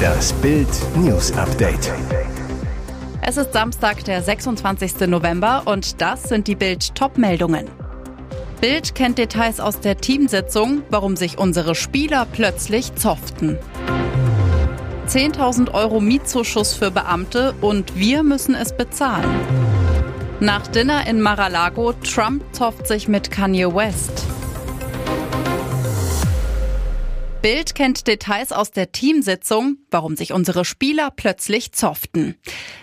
Das Bild News Update. Es ist Samstag, der 26. November und das sind die Bild Topmeldungen. Bild kennt Details aus der Teamsitzung, warum sich unsere Spieler plötzlich zofften. 10.000 Euro Mietzuschuss für Beamte und wir müssen es bezahlen. Nach Dinner in Mar-a-Lago, Trump zofft sich mit Kanye West. Bild kennt Details aus der Teamsitzung, warum sich unsere Spieler plötzlich zofften.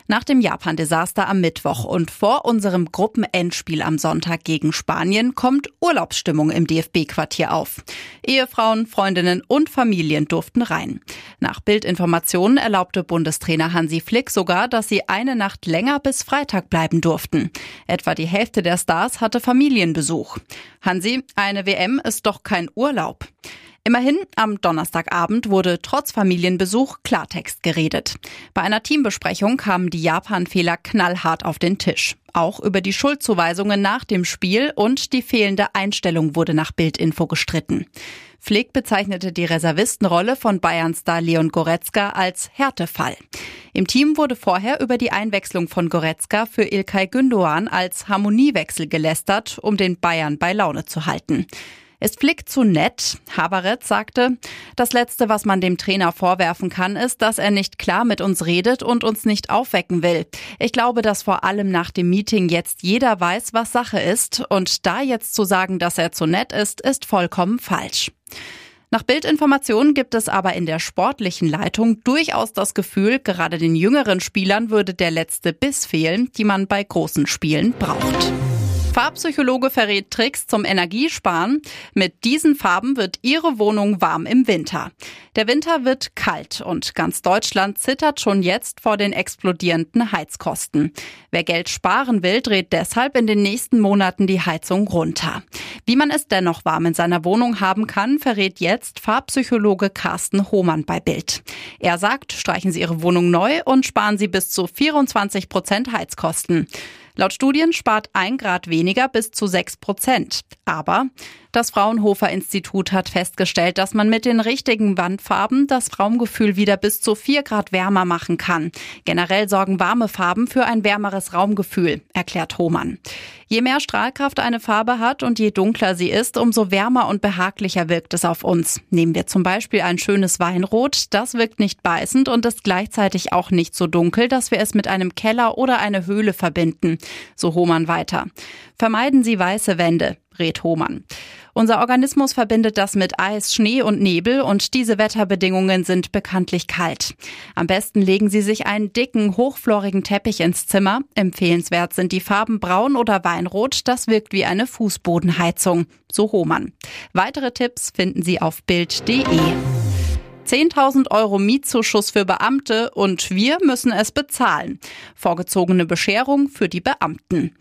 Nach dem Japan-Desaster am Mittwoch und vor unserem Gruppenendspiel am Sonntag gegen Spanien kommt Urlaubsstimmung im DFB-Quartier auf. Ehefrauen, Freundinnen und Familien durften rein. Nach Bildinformationen erlaubte Bundestrainer Hansi Flick sogar, dass sie eine Nacht länger bis Freitag bleiben durften. Etwa die Hälfte der Stars hatte Familienbesuch. Hansi, eine WM ist doch kein Urlaub. Immerhin, am Donnerstagabend wurde trotz Familienbesuch Klartext geredet. Bei einer Teambesprechung kamen die Japan-Fehler knallhart auf den Tisch. Auch über die Schuldzuweisungen nach dem Spiel und die fehlende Einstellung wurde nach Bildinfo gestritten. Flick bezeichnete die Reservistenrolle von Bayern-Star Leon Goretzka als Härtefall. Im Team wurde vorher über die Einwechslung von Goretzka für Ilkay Gündoğan als Harmoniewechsel gelästert, um den Bayern bei Laune zu halten. Ist Flick zu nett? Haberetz sagte, das Letzte, was man dem Trainer vorwerfen kann, ist, dass er nicht klar mit uns redet und uns nicht aufwecken will. Ich glaube, dass vor allem nach dem Meeting jetzt jeder weiß, was Sache ist. Und da jetzt zu sagen, dass er zu nett ist, ist vollkommen falsch. Nach Bildinformationen gibt es aber in der sportlichen Leitung durchaus das Gefühl, gerade den jüngeren Spielern würde der letzte Biss fehlen, die man bei großen Spielen braucht. Farbpsychologe verrät Tricks zum Energiesparen. Mit diesen Farben wird Ihre Wohnung warm im Winter. Der Winter wird kalt und ganz Deutschland zittert schon jetzt vor den explodierenden Heizkosten. Wer Geld sparen will, dreht deshalb in den nächsten Monaten die Heizung runter. Wie man es dennoch warm in seiner Wohnung haben kann, verrät jetzt Farbpsychologe Carsten Hohmann bei Bild. Er sagt, streichen Sie Ihre Wohnung neu und sparen Sie bis zu 24 Prozent Heizkosten. Laut Studien spart ein Grad weniger bis zu sechs Prozent. Aber das Fraunhofer Institut hat festgestellt, dass man mit den richtigen Wandfarben das Raumgefühl wieder bis zu vier Grad wärmer machen kann. Generell sorgen warme Farben für ein wärmeres Raumgefühl, erklärt Hohmann. Je mehr Strahlkraft eine Farbe hat und je dunkler sie ist, umso wärmer und behaglicher wirkt es auf uns. Nehmen wir zum Beispiel ein schönes Weinrot, das wirkt nicht beißend und ist gleichzeitig auch nicht so dunkel, dass wir es mit einem Keller oder einer Höhle verbinden. So Hohmann weiter. Vermeiden Sie weiße Wände rät Hohmann. Unser Organismus verbindet das mit Eis, Schnee und Nebel und diese Wetterbedingungen sind bekanntlich kalt. Am besten legen Sie sich einen dicken, hochflorigen Teppich ins Zimmer. Empfehlenswert sind die Farben Braun oder Weinrot. Das wirkt wie eine Fußbodenheizung. So Hohmann. Weitere Tipps finden Sie auf Bild.de. 10.000 Euro Mietzuschuss für Beamte und wir müssen es bezahlen. Vorgezogene Bescherung für die Beamten.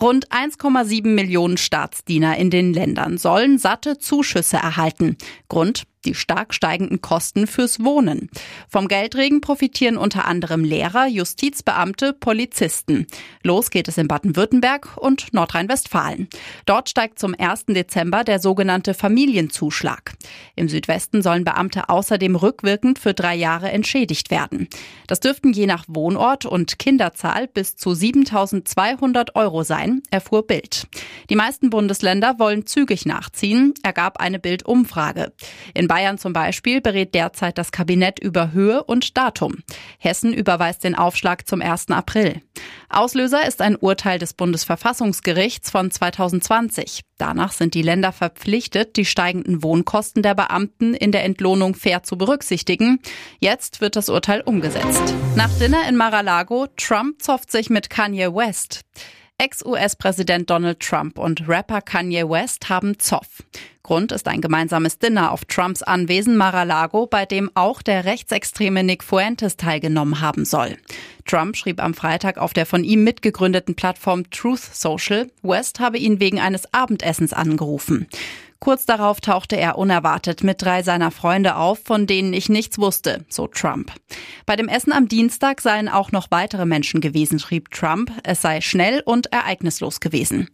Rund 1,7 Millionen Staatsdiener in den Ländern sollen satte Zuschüsse erhalten. Grund die stark steigenden Kosten fürs Wohnen. Vom Geldregen profitieren unter anderem Lehrer, Justizbeamte, Polizisten. Los geht es in Baden-Württemberg und Nordrhein-Westfalen. Dort steigt zum 1. Dezember der sogenannte Familienzuschlag. Im Südwesten sollen Beamte außerdem rückwirkend für drei Jahre entschädigt werden. Das dürften je nach Wohnort und Kinderzahl bis zu 7200 Euro sein, erfuhr Bild. Die meisten Bundesländer wollen zügig nachziehen, ergab eine Bild-Umfrage. In Bayern zum Beispiel berät derzeit das Kabinett über Höhe und Datum. Hessen überweist den Aufschlag zum 1. April. Auslöser ist ein Urteil des Bundesverfassungsgerichts von 2020. Danach sind die Länder verpflichtet, die steigenden Wohnkosten der Beamten in der Entlohnung fair zu berücksichtigen. Jetzt wird das Urteil umgesetzt. Nach Dinner in Mar-a-Lago, Trump zofft sich mit Kanye West. Ex-US-Präsident Donald Trump und Rapper Kanye West haben Zoff. Grund ist ein gemeinsames Dinner auf Trumps Anwesen Mar-a-Lago, bei dem auch der rechtsextreme Nick Fuentes teilgenommen haben soll. Trump schrieb am Freitag auf der von ihm mitgegründeten Plattform Truth Social, West habe ihn wegen eines Abendessens angerufen. Kurz darauf tauchte er unerwartet mit drei seiner Freunde auf, von denen ich nichts wusste, so Trump. Bei dem Essen am Dienstag seien auch noch weitere Menschen gewesen, schrieb Trump. Es sei schnell und ereignislos gewesen.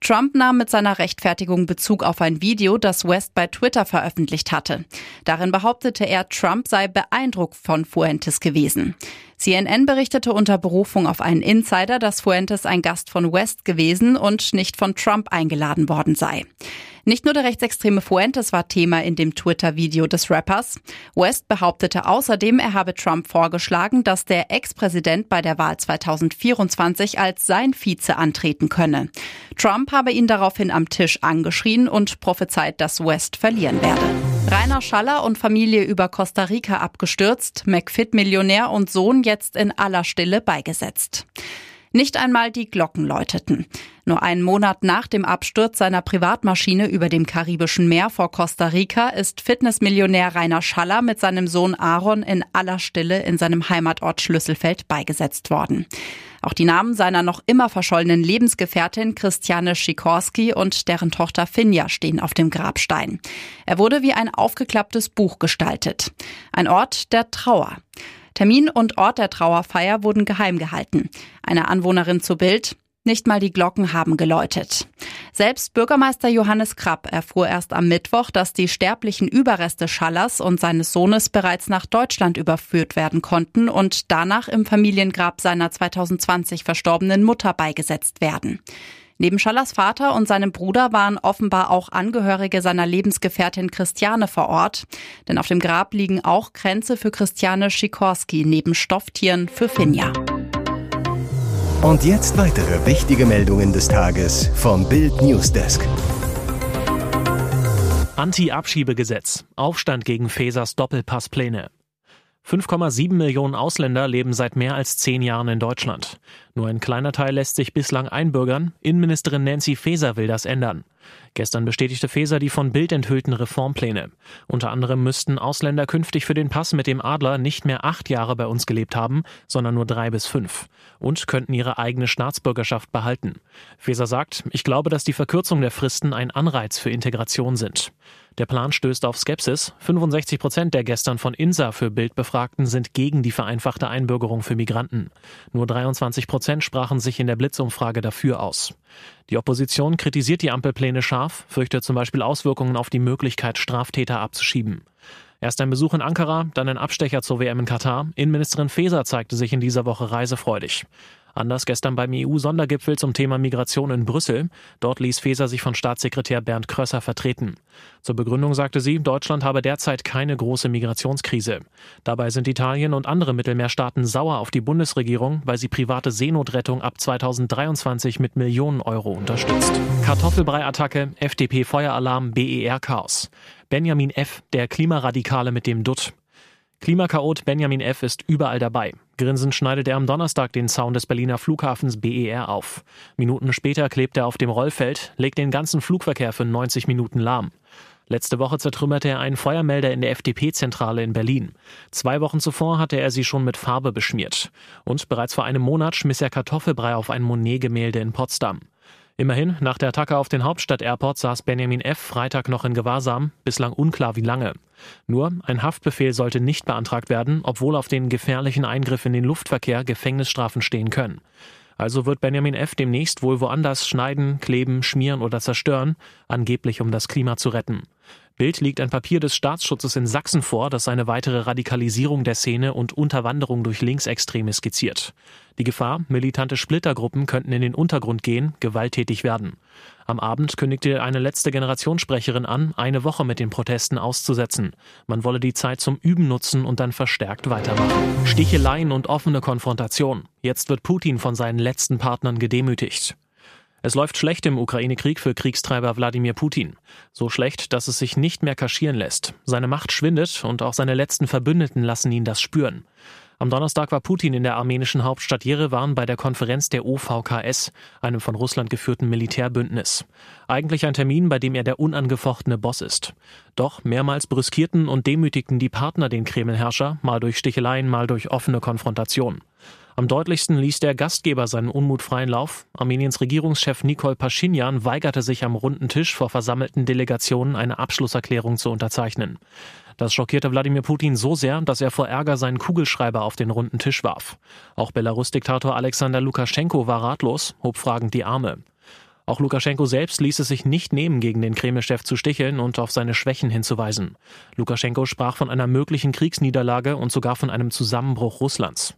Trump nahm mit seiner Rechtfertigung Bezug auf ein Video, das West bei Twitter veröffentlicht hatte. Darin behauptete er, Trump sei beeindruckt von Fuentes gewesen. CNN berichtete unter Berufung auf einen Insider, dass Fuentes ein Gast von West gewesen und nicht von Trump eingeladen worden sei. Nicht nur der rechtsextreme Fuentes war Thema in dem Twitter-Video des Rappers. West behauptete außerdem, er habe Trump vorgeschlagen, dass der Ex-Präsident bei der Wahl 2024 als sein Vize antreten könne. Trump habe ihn daraufhin am Tisch angeschrien und prophezeit, dass West verlieren werde. Rainer Schaller und Familie über Costa Rica abgestürzt, McFit-Millionär und Sohn jetzt in aller Stille beigesetzt. Nicht einmal die Glocken läuteten. Nur einen Monat nach dem Absturz seiner Privatmaschine über dem Karibischen Meer vor Costa Rica ist Fitnessmillionär Rainer Schaller mit seinem Sohn Aaron in aller Stille in seinem Heimatort Schlüsselfeld beigesetzt worden. Auch die Namen seiner noch immer verschollenen Lebensgefährtin Christiane Schikorski und deren Tochter Finja stehen auf dem Grabstein. Er wurde wie ein aufgeklapptes Buch gestaltet. Ein Ort der Trauer. Termin und Ort der Trauerfeier wurden geheim gehalten. Eine Anwohnerin zu Bild, nicht mal die Glocken haben geläutet. Selbst Bürgermeister Johannes Krapp erfuhr erst am Mittwoch, dass die sterblichen Überreste Schallers und seines Sohnes bereits nach Deutschland überführt werden konnten und danach im Familiengrab seiner 2020 verstorbenen Mutter beigesetzt werden. Neben Schallers Vater und seinem Bruder waren offenbar auch Angehörige seiner Lebensgefährtin Christiane vor Ort. Denn auf dem Grab liegen auch Kränze für Christiane Schikorski neben Stofftieren für Finja. Und jetzt weitere wichtige Meldungen des Tages vom Bild Newsdesk. Anti-Abschiebegesetz. Aufstand gegen Fesers Doppelpasspläne. 5,7 Millionen Ausländer leben seit mehr als zehn Jahren in Deutschland. Nur ein kleiner Teil lässt sich bislang einbürgern. Innenministerin Nancy Faeser will das ändern. Gestern bestätigte Faeser die von Bild enthüllten Reformpläne. Unter anderem müssten Ausländer künftig für den Pass mit dem Adler nicht mehr acht Jahre bei uns gelebt haben, sondern nur drei bis fünf und könnten ihre eigene Staatsbürgerschaft behalten. Faeser sagt, ich glaube, dass die Verkürzung der Fristen ein Anreiz für Integration sind. Der Plan stößt auf Skepsis. 65 Prozent der gestern von INSA für Bild Befragten sind gegen die vereinfachte Einbürgerung für Migranten. Nur 23 Prozent sprachen sich in der Blitzumfrage dafür aus. Die Opposition kritisiert die Ampelpläne scharf, fürchtet zum Beispiel Auswirkungen auf die Möglichkeit, Straftäter abzuschieben. Erst ein Besuch in Ankara, dann ein Abstecher zur WM in Katar. Innenministerin Faeser zeigte sich in dieser Woche reisefreudig. Anders gestern beim EU-Sondergipfel zum Thema Migration in Brüssel. Dort ließ Faeser sich von Staatssekretär Bernd Krösser vertreten. Zur Begründung sagte sie, Deutschland habe derzeit keine große Migrationskrise. Dabei sind Italien und andere Mittelmeerstaaten sauer auf die Bundesregierung, weil sie private Seenotrettung ab 2023 mit Millionen Euro unterstützt. Kartoffelbrei-Attacke, FDP-Feueralarm, BER-Chaos. Benjamin F., der Klimaradikale mit dem Dutt. Klimakaot Benjamin F. ist überall dabei. Grinsend schneidet er am Donnerstag den Zaun des Berliner Flughafens BER auf. Minuten später klebt er auf dem Rollfeld, legt den ganzen Flugverkehr für 90 Minuten lahm. Letzte Woche zertrümmerte er einen Feuermelder in der FDP-Zentrale in Berlin. Zwei Wochen zuvor hatte er sie schon mit Farbe beschmiert. Und bereits vor einem Monat schmiss er Kartoffelbrei auf ein Monet-Gemälde in Potsdam. Immerhin, nach der Attacke auf den Hauptstadt-Airport saß Benjamin F. Freitag noch in Gewahrsam, bislang unklar wie lange. Nur, ein Haftbefehl sollte nicht beantragt werden, obwohl auf den gefährlichen Eingriff in den Luftverkehr Gefängnisstrafen stehen können. Also wird Benjamin F. demnächst wohl woanders schneiden, kleben, schmieren oder zerstören, angeblich um das Klima zu retten. Bild liegt ein Papier des Staatsschutzes in Sachsen vor, das eine weitere Radikalisierung der Szene und Unterwanderung durch Linksextreme skizziert. Die Gefahr, militante Splittergruppen könnten in den Untergrund gehen, gewalttätig werden. Am Abend kündigte eine letzte Generationssprecherin an, eine Woche mit den Protesten auszusetzen. Man wolle die Zeit zum Üben nutzen und dann verstärkt weitermachen. Sticheleien und offene Konfrontation. Jetzt wird Putin von seinen letzten Partnern gedemütigt. Es läuft schlecht im Ukraine-Krieg für Kriegstreiber Wladimir Putin. So schlecht, dass es sich nicht mehr kaschieren lässt. Seine Macht schwindet und auch seine letzten Verbündeten lassen ihn das spüren. Am Donnerstag war Putin in der armenischen Hauptstadt Jerewan bei der Konferenz der OVKS, einem von Russland geführten Militärbündnis. Eigentlich ein Termin, bei dem er der unangefochtene Boss ist. Doch mehrmals brüskierten und demütigten die Partner den Kremlherrscher, mal durch Sticheleien, mal durch offene Konfrontation. Am deutlichsten ließ der Gastgeber seinen Unmut freien Lauf. Armeniens Regierungschef Nikol Paschinjan weigerte sich am runden Tisch vor versammelten Delegationen eine Abschlusserklärung zu unterzeichnen. Das schockierte Wladimir Putin so sehr, dass er vor Ärger seinen Kugelschreiber auf den runden Tisch warf. Auch Belarus-Diktator Alexander Lukaschenko war ratlos, hob fragend die Arme. Auch Lukaschenko selbst ließ es sich nicht nehmen, gegen den Kreml-Chef zu sticheln und auf seine Schwächen hinzuweisen. Lukaschenko sprach von einer möglichen Kriegsniederlage und sogar von einem Zusammenbruch Russlands.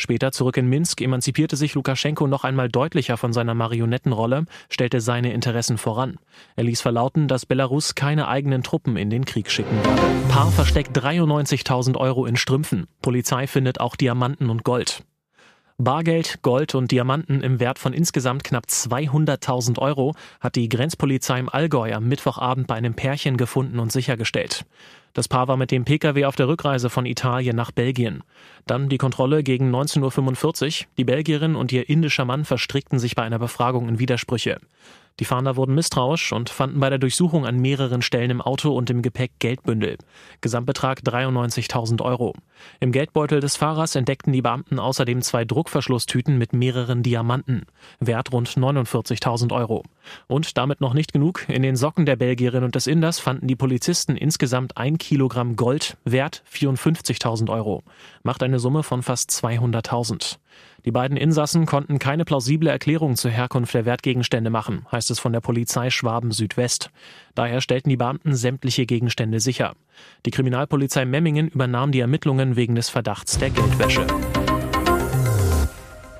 Später zurück in Minsk emanzipierte sich Lukaschenko noch einmal deutlicher von seiner Marionettenrolle, stellte seine Interessen voran. Er ließ verlauten, dass Belarus keine eigenen Truppen in den Krieg schicken werde. Paar versteckt 93.000 Euro in Strümpfen. Polizei findet auch Diamanten und Gold. Bargeld, Gold und Diamanten im Wert von insgesamt knapp 200.000 Euro hat die Grenzpolizei im Allgäu am Mittwochabend bei einem Pärchen gefunden und sichergestellt. Das Paar war mit dem Pkw auf der Rückreise von Italien nach Belgien. Dann die Kontrolle gegen 19.45 Uhr. Die Belgierin und ihr indischer Mann verstrickten sich bei einer Befragung in Widersprüche. Die Fahnder wurden misstrauisch und fanden bei der Durchsuchung an mehreren Stellen im Auto und im Gepäck Geldbündel. Gesamtbetrag 93.000 Euro. Im Geldbeutel des Fahrers entdeckten die Beamten außerdem zwei Druckverschlusstüten mit mehreren Diamanten. Wert rund 49.000 Euro. Und damit noch nicht genug. In den Socken der Belgierin und des Inders fanden die Polizisten insgesamt ein Kilogramm Gold, Wert 54.000 Euro. Macht eine Summe von fast 200.000. Die beiden Insassen konnten keine plausible Erklärung zur Herkunft der Wertgegenstände machen, heißt es von der Polizei Schwaben Südwest. Daher stellten die Beamten sämtliche Gegenstände sicher. Die Kriminalpolizei Memmingen übernahm die Ermittlungen wegen des Verdachts der Geldwäsche.